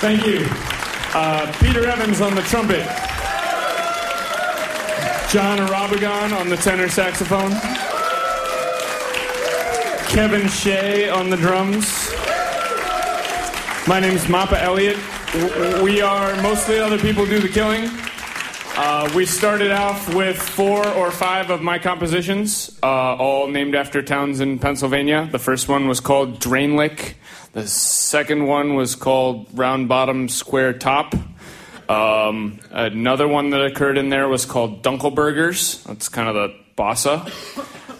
Thank you. Uh, Peter Evans on the trumpet. Jon Irabagon on the tenor saxophone. Kevin Shea on the drums. My name's Moppa Elliott. We are mostly other people do the killing. Uh, we started off with four or five of my compositions, uh, all named after towns in Pennsylvania. The first one was called Drainlick. The second one was called Round Bottom Square Top. Um, another one that occurred in there was called Dunkelbergers. That's kind of the bossa.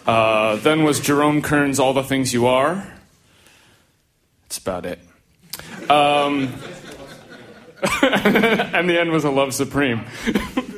Uh, then was Jerome Kern's All the Things You Are. That's about it. Um, and the end was a Love Supreme.